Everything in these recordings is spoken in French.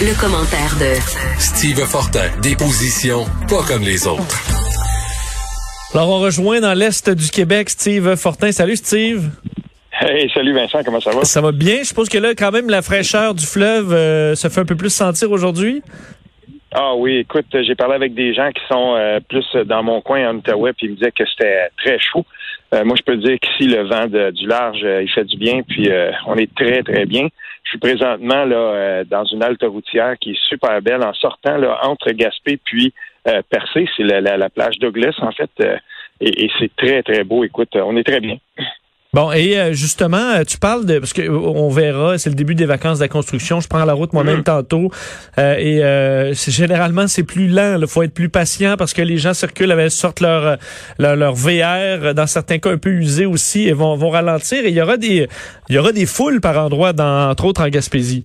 Le, commentaire de Steve Fortin, des positions pas comme les autres. Alors, on rejoint dans l'Est du Québec Steve Fortin. Salut, Steve. Hey, salut Vincent, comment ça va? Ça va bien. Je suppose que là, quand même, la fraîcheur du fleuve euh, se fait un peu plus sentir aujourd'hui. Ah oui, écoute, j'ai parlé avec des gens qui sont euh, plus dans mon coin en Outaouais, puis ils me disaient que c'était très chaud. Euh, moi, je peux dire qu'ici, le vent de- du large, euh, il fait du bien, puis euh, on est très, très bien. Je suis présentement là euh, dans une halte routière qui est super belle en sortant là, entre Gaspé puis euh, Percé. C'est la, la, la plage Douglas, en fait. euh, et et c'est très, très beau. Écoute, on est très bien. Bon, et euh, justement, euh, tu parles de parce que euh, on verra, c'est le début des vacances de la construction. Je prends la route moi-même tantôt, euh, et euh, c'est généralement c'est plus lent. Il faut être plus patient parce que les gens circulent avec sortent leur leur, leur VR, dans certains cas un peu usés aussi, et vont vont ralentir. Et il y aura des il y aura des foules par endroits, dans, entre autres en Gaspésie.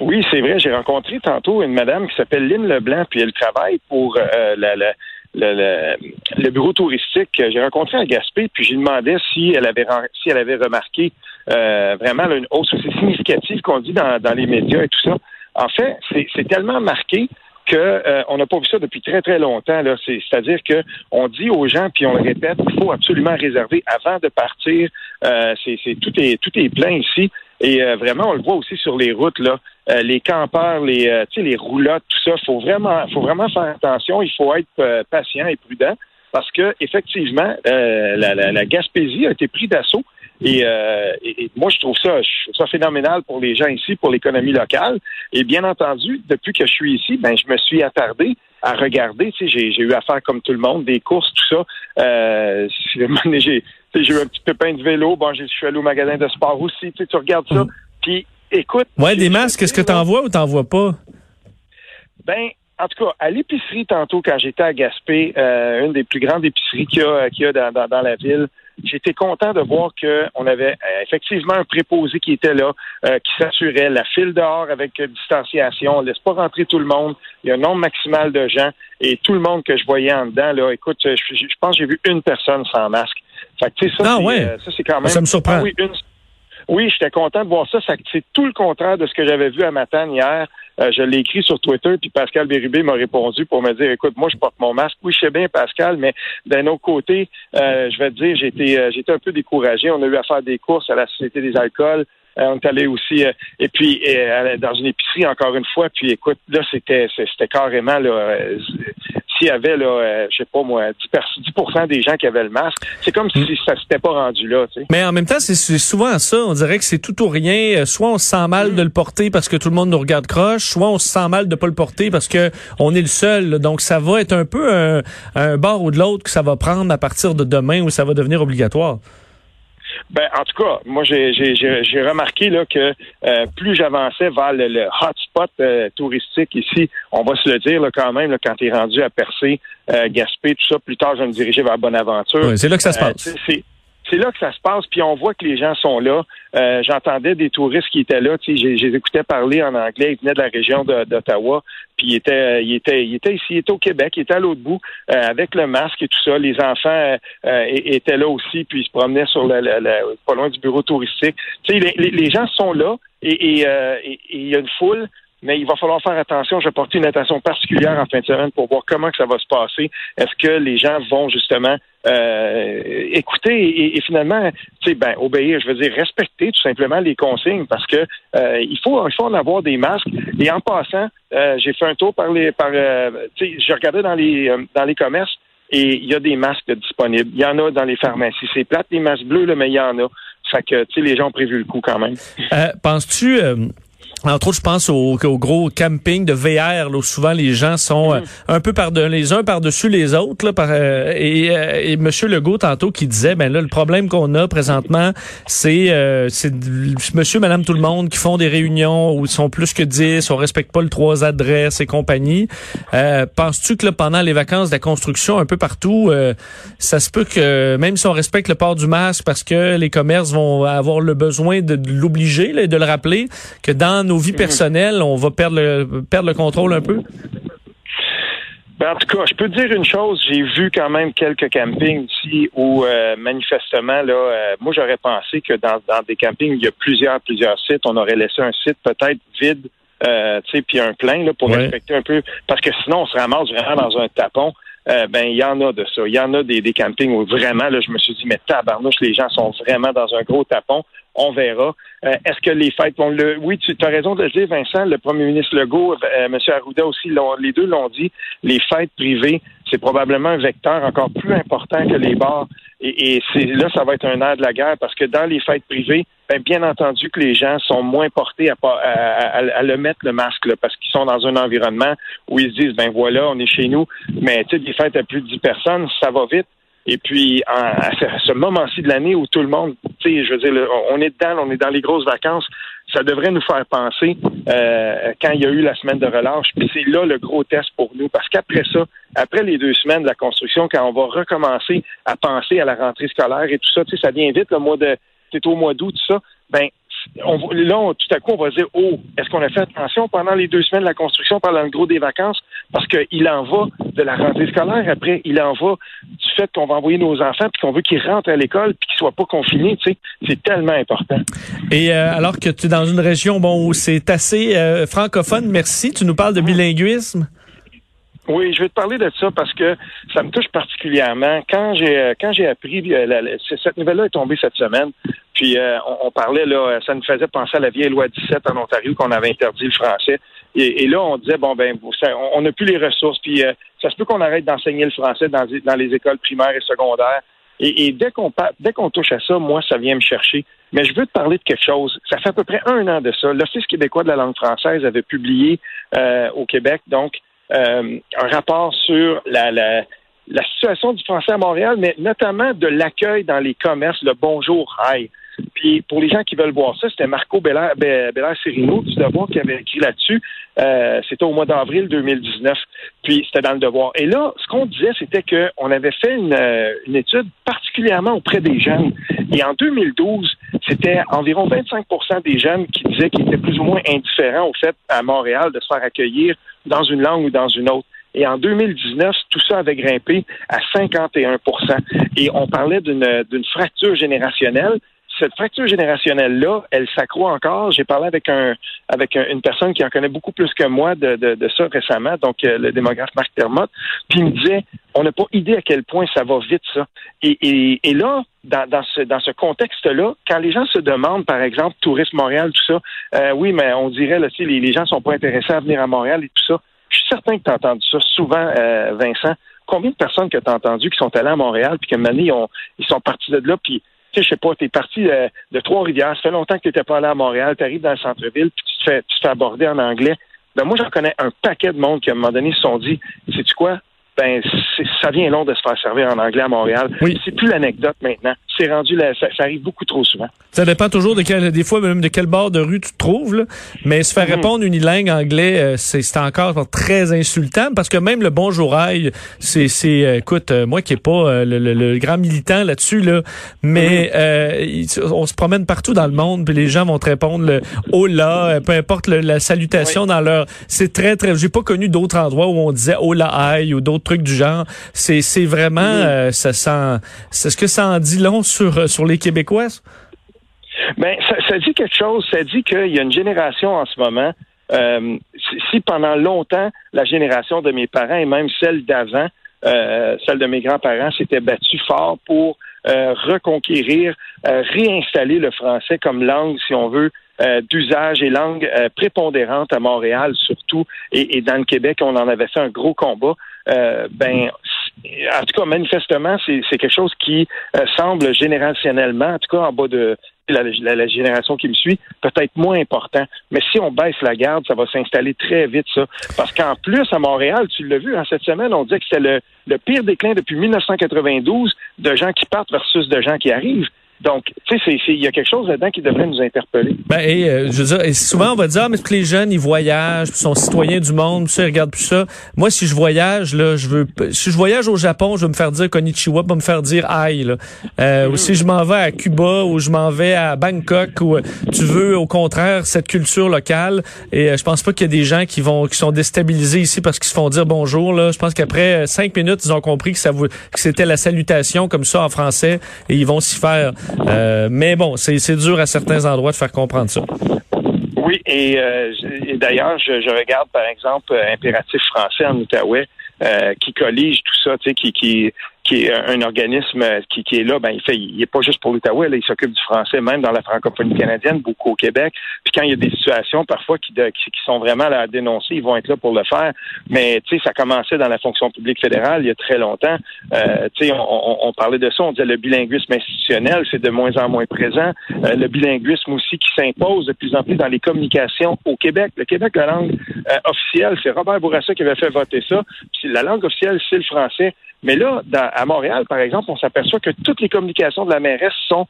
Oui, c'est vrai. J'ai rencontré tantôt une madame qui s'appelle Lynn Leblanc, puis elle travaille pour euh, la, la- le, le- bureau touristique. J'ai rencontré à Gaspé, puis j'ai demandé si elle avait si elle avait remarqué euh, vraiment là, une hausse aussi significative qu'on dit dans, dans les médias et tout ça. En fait, c'est tellement marqué que euh, on n'a pas vu ça depuis très très longtemps. C'est-à-dire que on dit aux gens puis on le répète, il faut absolument réserver avant de partir. Euh, c'est- tout est tout est plein ici et euh, vraiment on le voit aussi sur les routes là. Euh, les campeurs, les euh, tu sais les roulottes, tout ça, faut vraiment faut vraiment faire attention. Il faut être euh, patient et prudent parce que effectivement euh, la, la, la Gaspésie a été prise d'assaut. Et, euh, et- et moi, je trouve ça, je trouve ça phénoménal pour les gens ici, pour l'économie locale. Et bien entendu, depuis que je suis ici, ben, je me suis attardé à regarder. Tu sais, j'ai, j'ai eu à faire comme tout le monde, des courses, tout ça. Euh, j'ai, j'ai eu un petit pépin de vélo. Bon, j'ai- je suis allé au magasin de sport aussi. Tu, sais, tu regardes ça. Puis, écoute. Ouais, des masques. Est-ce que t'en vois ou t'en vois pas? Ben, en tout cas, à l'épicerie tantôt, quand j'étais à Gaspé, euh, une des plus grandes épiceries qu'il y a, qu'il y a dans, dans- dans la ville, j'étais content de voir qu'on avait euh, effectivement un préposé qui était là, euh, qui s'assurait la file dehors avec euh, distanciation. On laisse pas rentrer tout le monde. Il y a un nombre maximal de gens et tout le monde que je voyais en dedans, là, écoute, je, je- pense que j'ai vu une personne sans masque. Fait que, tu sais, ça, Ah c'est, ouais. euh, ça, c'est quand même. Ça me surprend. Ah oui, une- oui, j'étais content de voir ça. C'est tout le contraire de ce que j'avais vu à Matane hier. Euh, je l'ai écrit sur Twitter, puis Pascal Bérubé m'a répondu pour me dire, écoute, moi, je porte mon masque. Oui, je sais bien, Pascal, mais d'un autre côté, euh, je vais te dire, j'étais euh, j'étais un peu découragé. On a eu à faire des courses à la Société des alcools. Euh, on est allé aussi, euh, et puis euh, dans une épicerie encore une fois. Puis écoute, là, c'était c'était carrément là. S'il y avait là, euh, je sais pas moi, 10, pers- 10 des gens qui avaient le masque, c'est comme si ça s'était pas rendu là. Tu sais. Mais en même temps, c'est souvent ça. On dirait que c'est tout ou rien. Euh, Soit on se sent mal de le porter parce que tout le monde nous regarde croche, soit on se sent mal de pas le porter parce que on est le seul. là. Donc ça va être un peu un, un bord ou de l'autre que ça va prendre à partir de demain où ça va devenir obligatoire. Ben, en tout cas, moi, j'ai j'ai- j'ai- j'ai remarqué là, que euh, plus j'avançais vers le, le hotspot euh, touristique ici, on va se le dire là, quand même, là, quand tu es rendu à Percé, euh, Gaspé, tout ça, plus tard, je vais me diriger vers Bonaventure. Ouais, c'est là que ça se Euh, passe. C'est là que ça se passe, puis on voit que les gens sont là. Euh, J'entendais des touristes qui étaient là, tu je les écoutais parler en anglais, ils venaient de la région d'Ottawa, puis ils étaient, ils étaient, ils étaient ici, ils étaient au Québec, ils étaient à l'autre bout, euh, avec le masque et tout ça. Les enfants euh, euh, étaient là aussi, puis ils se promenaient sur le, le- le- pas loin du bureau touristique. Tu sais, les, les- gens sont là, euh, et il y a une foule. Mais il va falloir faire attention. Je vais porter une attention particulière en fin de semaine pour voir comment que ça va se passer. Est-ce que les gens vont justement euh, écouter et, finalement, tu sais, ben, obéir, je veux dire, respecter tout simplement les consignes parce que euh, il faut il faut en avoir des masques. Et en passant, euh, j'ai fait un tour par les par tu je dans les dans les commerces et il y a des masques disponibles. Il y en a dans les pharmacies. C'est plate les masques bleus, là, mais il y en a. Fait que tu sais, les gens ont prévu le coup quand même. Penses-tu, Entre autres, je pense au, au gros camping de VR, là, où souvent les gens sont euh, un peu par de, les uns par-dessus les autres. Là, par, euh, et, euh, et Monsieur Legault, tantôt, qui disait, ben là, le problème qu'on a présentement, c'est c'est monsieur, madame, tout le monde qui font des réunions où ils sont plus que 10, on respecte pas le trois adresses et compagnie. Penses-tu que là, pendant les vacances de la construction, un peu partout, ça se peut que, même si on respecte le port du masque parce que les commerces vont avoir le besoin de, de l'obliger et de le rappeler, que dans nos vie personnelle, on va perdre le, perdre le contrôle un peu? Ben, en tout cas, je peux te dire une chose, j'ai vu quand même quelques campings ici où euh, manifestement, là, euh, moi j'aurais pensé que dans, des campings, il y a plusieurs, plusieurs sites, on aurait laissé un site peut-être vide, euh, tu sais, puis un plein là, pour respecter un peu, parce que sinon on se ramasse vraiment dans un tapon. Ben il y en a de ça. Il y en a des, des campings où vraiment, là, je me suis dit, mais tabarnouche, les gens sont vraiment dans un gros tapon on verra. Euh, est-ce que les fêtes vont le. Oui, tu as raison de le dire, Vincent. Le premier ministre Legault, euh, M. Arruda aussi, les deux l'ont dit. Les fêtes privées, c'est probablement un vecteur encore plus important que les bars. Et, c'est là, ça va être un air de la guerre parce que dans les fêtes privées, ben, bien entendu que les gens sont moins portés à, à, le mettre le masque parce qu'ils sont dans un environnement où ils se disent ben voilà, on est chez nous. Mais tu sais, des fêtes à plus de 10 personnes, ça va vite. Et puis, à ce moment-ci de l'année où tout le monde, tu sais, je veux dire, on est dedans, on est dans les grosses vacances, ça devrait nous faire penser euh, quand il y a eu la semaine de relâche. Puis c'est là le gros test pour nous, parce qu'après ça, après les deux semaines de la construction, quand on va recommencer à penser à la rentrée scolaire et tout ça, tu sais, ça vient vite, le mois de, c'est au mois d'août, tout ça, ben on, là, tout à coup, on va dire, oh, est-ce qu'on a fait attention pendant les deux semaines de la construction, pendant le gros des vacances? Parce qu'il en va de la rentrée scolaire. Après, il en va du fait qu'on va envoyer nos enfants puis qu'on veut qu'ils rentrent à l'école puis qu'ils soient pas confinés. Tu sais, c'est tellement important. Et euh, alors que tu es dans une région bon où c'est assez euh, francophone, merci. Tu nous parles de bilinguisme. Oui, je vais te parler de ça parce que ça me touche particulièrement. Quand j'ai euh, quand j'ai appris cette nouvelle-là est tombée cette semaine, puis euh, on, parlait, là, ça nous faisait penser à la vieille loi 17 en Ontario qu'on avait interdit le français. Et, là, on disait, bon, ben, on n'a plus les ressources, puis euh, ça se peut qu'on arrête d'enseigner le français dans, dans les écoles primaires et secondaires. Et, dès qu'on dès qu'on touche à ça, moi, ça vient me chercher. Mais je veux te parler de quelque chose. Ça fait à peu près un an de ça. L'Office québécois de la langue française avait publié euh, au Québec, donc, un rapport sur la, la, situation du français à Montréal, mais notamment de l'accueil dans les commerces, le bonjour, hi. Puis pour les gens qui veulent voir ça, c'était Marco Belair-Serino du Devoir qui avait écrit là-dessus. Euh, c'était au mois d'avril 2019. Puis c'était dans le Devoir. Et là, ce qu'on disait, c'était qu'on avait fait euh, une, étude particulièrement auprès des jeunes. Et en 2012, c'était environ 25% des jeunes qui disaient qu'ils étaient plus ou moins indifférents au fait à Montréal de se faire accueillir dans une langue ou dans une autre. Et en 2019, tout ça avait grimpé à 51 Et on parlait d'une fracture générationnelle cette fracture générationnelle-là, elle s'accroît encore. J'ai parlé avec un avec une personne qui en connaît beaucoup plus que moi de, de, ça récemment, donc euh, le démographe Marc Termotte, puis il me disait on n'a pas idée à quel point ça va vite, ça. Et, et, là, dans, dans ce, dans ce contexte-là, quand les gens se demandent, par exemple, Tourisme Montréal, tout ça, euh, oui, mais on dirait, là, les, les gens sont pas intéressés à venir à Montréal et tout ça. Je suis certain que tu as entendu ça souvent, euh, Vincent. Combien de personnes que tu as entendu qui sont allées à Montréal, puis moment donné, ils, ils sont partis de là, puis tu sais, je sais pas, tu es parti euh, de, Trois-Rivières, ça fait longtemps que tu n'étais pas allé à Montréal, tu arrives dans le centre-ville, puis tu te fais, tu te fais aborder en anglais. Ben moi, j'en connais un paquet de monde qui, à un moment donné, se sont dit, sais-tu quoi? Ben, ça vient long de se faire servir en anglais à Montréal. Oui. C'est plus l'anecdote maintenant c'est rendu là, ça, arrive beaucoup trop souvent. Ça dépend toujours de quel, des fois même de quel bord de rue tu te trouves, là. mais se faire mhm. répondre unilingue anglais, euh, c'est encore très insultant parce que même le bonjour aïe, c'est c'est euh, écoute euh, moi qui est pas le, grand militant là-dessus là, mais mhm. on se promène partout dans le monde puis les gens vont te répondre le hola, peu importe la salutation dans leur c'est très très j'ai pas connu d'autres endroits où on disait hola aïe ou d'autres trucs du genre, c'est c'est vraiment mhm. ça sent c'est ce que ça en dit long sur, euh, sur les Québécois? Ben, ça, dit quelque chose. Ça dit qu'il y a une génération en ce moment. Euh, si pendant longtemps, la génération de mes parents et même celle d'avant, euh, celle de mes grands-parents, s'était battue fort pour reconquérir, réinstaller le français comme langue, si on veut, d'usage et langue prépondérante à Montréal surtout et, et, dans le Québec, on en avait fait un gros combat. Ben en tout cas, manifestement, c'est quelque chose qui euh, semble générationnellement, en tout cas en bas de la, génération qui me suit, peut-être moins important. Mais si on baisse la garde, ça va s'installer très vite, ça. Parce qu'en plus, à Montréal, tu l'as vu, hein, cette semaine, on dit que c'est le, le pire déclin depuis 1992 de gens qui partent versus de gens qui arrivent. Donc, tu sais, il y a quelque chose là-dedans qui devrait nous interpeller. Ben, et, euh, je veux dire, souvent, on va dire, ah, mais les jeunes, ils voyagent, puis sont citoyens du monde, ça, ils regardent plus ça. Moi, si je voyage, là, je veux, si je voyage au Japon, je veux me faire dire Konnichiwa, pas me faire dire aïe, là. Euh, Ou si je m'en vais à Cuba, ou je m'en vais à Bangkok, ou euh, tu veux, au contraire, cette culture locale. Et euh, je pense pas qu'il y a des gens qui vont, qui sont déstabilisés ici parce qu'ils se font dire bonjour, là. Je pense qu'après cinq minutes, ils ont compris que ça que c'était la salutation comme ça en français, et ils vont s'y faire. Euh, mais bon, c'est dur à certains endroits de faire comprendre ça. Oui, et, euh, d'ailleurs, je, je, regarde par exemple Impératif français en Outaouais euh, qui collige tout ça, tu sais, qui, qui, qui est un organisme qui, qui est là, ben il fait, il est pas juste pour l'Outaouais, il s'occupe du français même dans la francophonie canadienne, beaucoup au Québec. Puis quand il y a des situations parfois qui, de, qui, sont vraiment là à dénoncer, ils vont être là pour le faire. Mais tu sais, ça commençait dans la fonction publique fédérale il y a très longtemps. Euh, tu sais, on, on, parlait de ça, on disait le bilinguisme institutionnel, c'est de moins en moins présent. Euh, le bilinguisme aussi qui s'impose de plus en plus dans les communications au Québec. Le Québec, la langue euh, officielle, c'est Robert Bourassa qui avait fait voter ça. Puis la langue officielle, c'est le français. Mais là, à Montréal, par exemple, on s'aperçoit que toutes les communications de la mairesse sont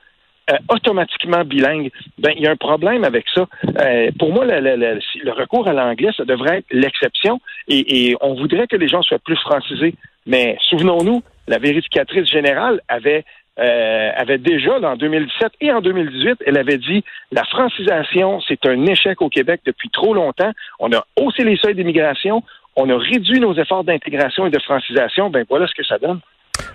euh, automatiquement bilingues. Ben, il y a un problème avec ça. Euh, pour moi, le, recours à l'anglais, ça devrait être l'exception et, et, on voudrait que les gens soient plus francisés. Mais souvenons-nous, la vérificatrice générale avait euh, avait déjà, en 2017 et en 2018, elle avait dit la francisation, c'est un échec au Québec depuis trop longtemps. On a haussé les seuils d'immigration, on a réduit nos efforts d'intégration et de francisation, ben voilà ce que ça donne.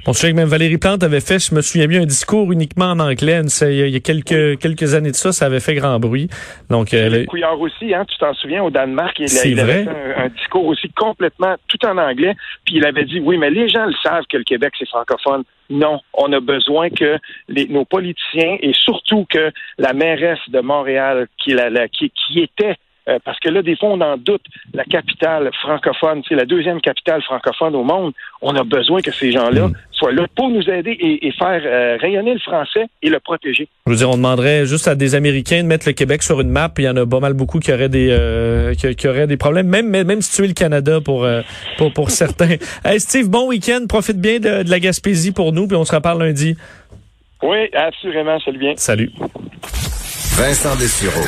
Bon, je sais que même Valérie Plante avait fait, je me souviens bien, un discours uniquement en anglais. Il y a quelques quelques années de ça, ça avait fait grand bruit. Donc, euh, Couillard aussi, hein, tu t'en souviens, au Danemark, il, il avait fait un, un, discours aussi complètement tout en anglais. Puis il avait dit, oui, mais les gens le savent que le Québec c'est francophone. Non, on a besoin que les, nos politiciens et surtout que la mairesse de Montréal, qui, la, la, qui, qui était euh, parce que là, des fois, on en doute. La capitale francophone, c'est la deuxième capitale francophone au monde. On a besoin que ces gens-là mm. soient là pour nous aider et, faire euh, rayonner le français et le protéger. Je veux dire, on demanderait juste à des Américains de mettre le Québec sur une map. Il y en a pas mal beaucoup qui auraient des euh, qui, auraient des problèmes, même même si tu es le Canada pour pour, pour certains. hey Steve, bon week-end. Profite bien de, de, la Gaspésie pour nous, puis on se reparle lundi. Oui, assurément. Salut bien. Salut. Vincent Dessureau.